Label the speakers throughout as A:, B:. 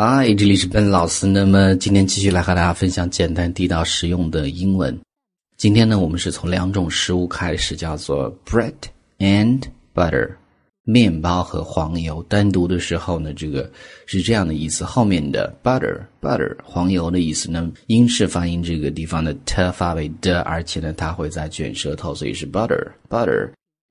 A: 嗨，这里是笨老师。那么今天继续来和大家分享简单地道实用的英文。今天呢，我们是从两种食物开始，叫做 bread and butter，面包和黄油。单独的时候呢，这个是这样的意思。后面的 butter butter 黄油的意思呢，英式发音这个地方的 t 发为的，而且呢，它会在卷舌头，所以是 butter butter。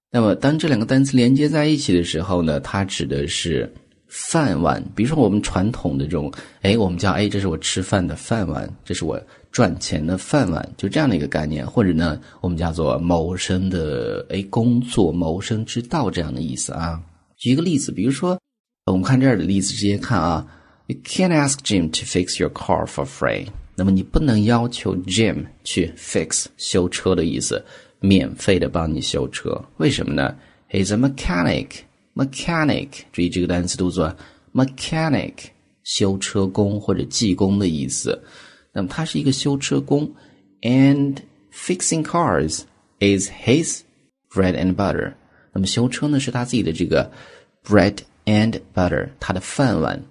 A: 那么当这两个单词连接在一起的时候呢，它指的是。饭碗，比如说我们传统的这种，哎，我们叫哎，这是我吃饭的饭碗，这是我赚钱的饭碗，就这样的一个概念，或者呢，我们叫做谋生的哎工作，谋生之道这样的意思啊。举一个例子，比如说我们看这儿的例子，直接看啊，You can't ask Jim to fix your car for free。那么你不能要求 Jim 去 fix 修车的意思，免费的帮你修车，为什么呢？He's a mechanic。mechanic，注意这个单词读作 mechanic，修车工或者技工的意思。那么他是一个修车工，and fixing cars is his bread and butter。那么修车呢是他自己的这个 bread and butter，他的饭碗，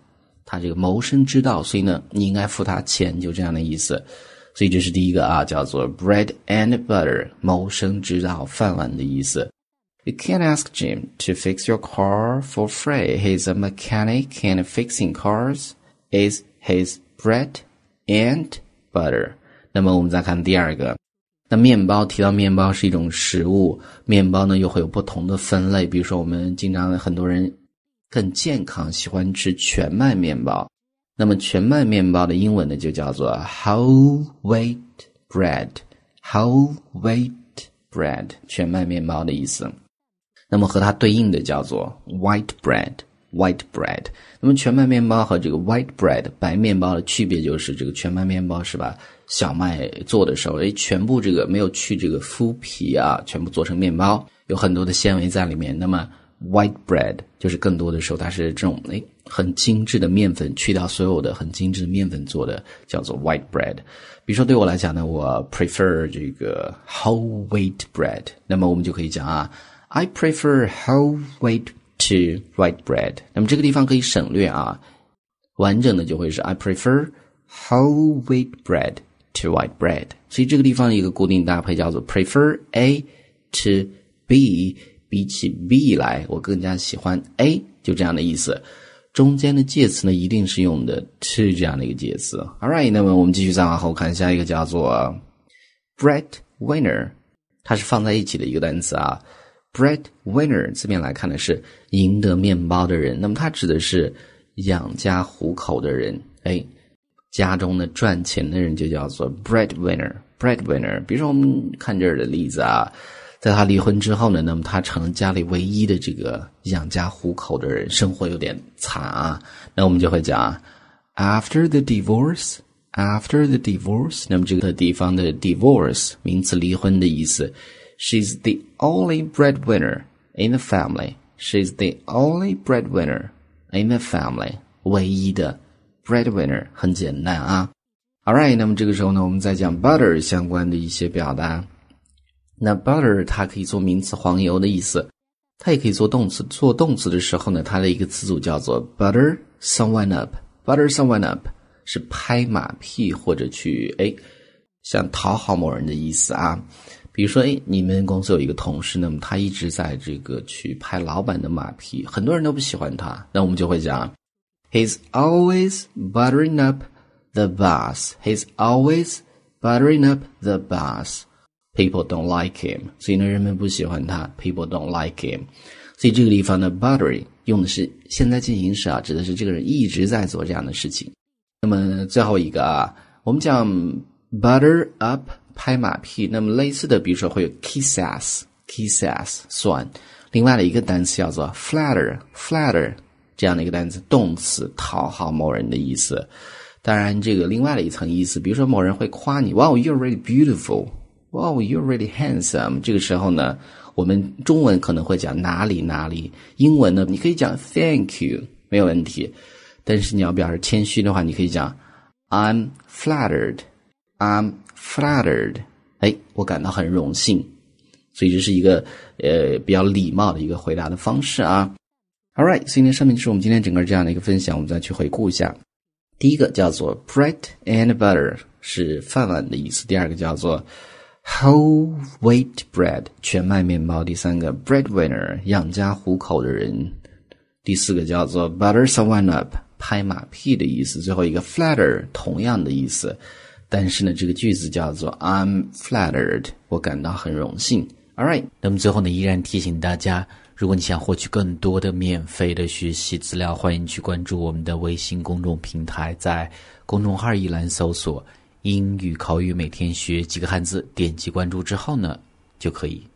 A: 他这个谋生之道。所以呢，你应该付他钱，就这样的意思。所以这是第一个啊，叫做 bread and butter，谋生之道，饭碗的意思。You can't ask Jim to fix your car for free. He's a mechanic and fixing cars is his bread and butter. 那么我们再看第二个，那面包提到面包是一种食物，面包呢又会有不同的分类，比如说我们经常很多人更健康，喜欢吃全麦面包。那么全麦面包的英文呢就叫做 whole wheat bread，whole wheat bread，全麦面包的意思。 那么和它对应的叫做 white bread，white bread。那么全麦面包和这个 white bread 白面包的区别就是，这个全麦面包是把小麦做的时候，哎，全部这个没有去这个麸皮啊，全部做成面包，有很多的纤维在里面。那么 white bread 就是更多的时候它是这种哎很精致的面粉，去掉所有的很精致的面粉做的，叫做 white bread。比如说对我来讲呢，我 prefer 这个 whole wheat bread。那么我们就可以讲啊。I prefer whole wheat to white bread。那么这个地方可以省略啊，完整的就会是 I prefer whole wheat bread to white bread。所以这个地方一个固定搭配叫做 prefer A to B，比起 B 来，我更加喜欢 A，就这样的意思。中间的介词呢，一定是用的 to 这样的一个介词。All right，那么我们继续再往后看，下一个叫做 breadwinner，它是放在一起的一个单词啊。Breadwinner 字面来看的是赢得面包的人，那么它指的是养家糊口的人，哎，家中的赚钱的人就叫做 breadwinner。breadwinner，比如说我们看这儿的例子啊，在他离婚之后呢，那么他成了家里唯一的这个养家糊口的人，生活有点惨啊，那我们就会讲啊 after the divorce，after the divorce，那么这个地方的 divorce 名词离婚的意思。She's the only breadwinner in the family. She's the only breadwinner in the family. 唯一的 breadwinner 很简单啊。All right，那么这个时候呢，我们再讲 butter 相关的一些表达。那 butter 它可以做名词黄油的意思，它也可以做动词。做动词的时候呢，它的一个词组叫做 butter someone up。butter someone up 是拍马屁或者去哎想讨好某人的意思啊。比如说，哎，你们公司有一个同事，那么他一直在这个去拍老板的马屁，很多人都不喜欢他。那我们就会讲，He's always buttering up the boss. He's always buttering up the boss. People don't like him. 所以呢，人们不喜欢他。People don't like him. 所以这个地方呢，buttering 用的是现在进行时啊，指的是这个人一直在做这样的事情。那么最后一个啊，我们讲 butter up。拍马屁，那么类似的，比如说会有 kiss ass，kiss ass 算。另外的一个单词叫做 flatter，flatter 这样的一个单词，动词讨好某人的意思。当然，这个另外的一层意思，比如说某人会夸你，Wow you're really beautiful，Wow you're really handsome。这个时候呢，我们中文可能会讲哪里哪里，英文呢，你可以讲 Thank you 没有问题。但是你要表示谦虚的话，你可以讲 I'm flattered I'm。Flattered，哎，我感到很荣幸，所以这是一个呃比较礼貌的一个回答的方式啊。All right，所以呢，上面就是我们今天整个这样的一个分享，我们再去回顾一下。第一个叫做 bread and butter，是饭碗的意思；第二个叫做 whole wheat bread，全麦面包；第三个 breadwinner，养家糊口的人；第四个叫做 butter someone up，拍马屁的意思；最后一个 flatter，同样的意思。但是呢，这个句子叫做 I'm flattered，我感到很荣幸。All right，那么最后呢，依然提醒大家。如果你想获取更多的免费的学习资料，欢迎去关注我们的微信公众平台，在公众号一栏搜索“英语口语每天学几个汉字”，点击关注之后呢，就可以